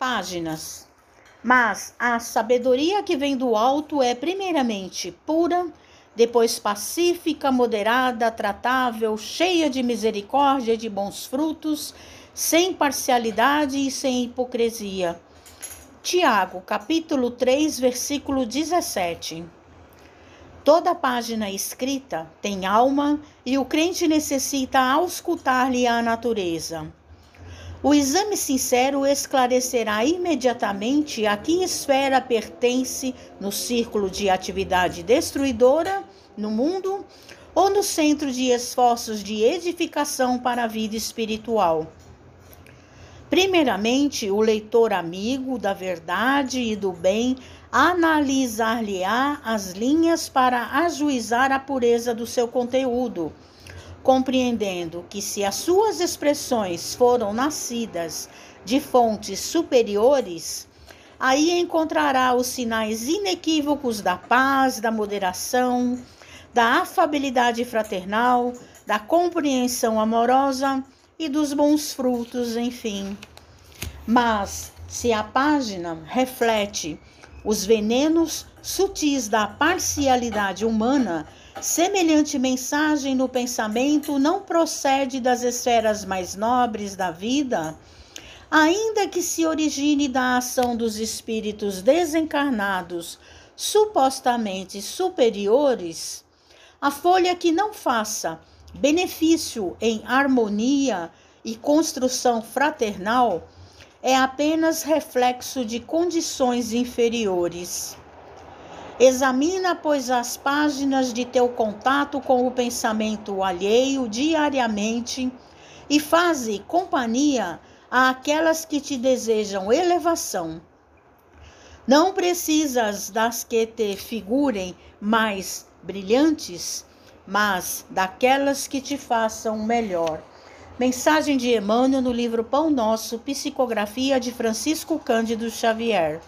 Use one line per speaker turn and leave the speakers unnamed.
páginas. Mas a sabedoria que vem do alto é, primeiramente, pura, depois pacífica, moderada, tratável, cheia de misericórdia e de bons frutos, sem parcialidade e sem hipocrisia. Tiago, capítulo 3, versículo 17. Toda página escrita tem alma e o crente necessita auscultar-lhe a natureza. O exame sincero esclarecerá imediatamente a que esfera pertence no círculo de atividade destruidora no mundo ou no centro de esforços de edificação para a vida espiritual. Primeiramente, o leitor amigo da verdade e do bem analisar-lhe-á as linhas para ajuizar a pureza do seu conteúdo compreendendo que se as suas expressões foram nascidas de fontes superiores, aí encontrará os sinais inequívocos da paz, da moderação, da afabilidade fraternal, da compreensão amorosa e dos bons frutos, enfim. Mas se a página reflete os venenos sutis da parcialidade humana, Semelhante mensagem no pensamento não procede das esferas mais nobres da vida, ainda que se origine da ação dos espíritos desencarnados supostamente superiores, a folha que não faça benefício em harmonia e construção fraternal é apenas reflexo de condições inferiores. Examina, pois, as páginas de teu contato com o pensamento alheio diariamente e faze companhia àquelas que te desejam elevação. Não precisas das que te figurem mais brilhantes, mas daquelas que te façam melhor. Mensagem de Emmanuel no livro Pão Nosso, Psicografia de Francisco Cândido Xavier.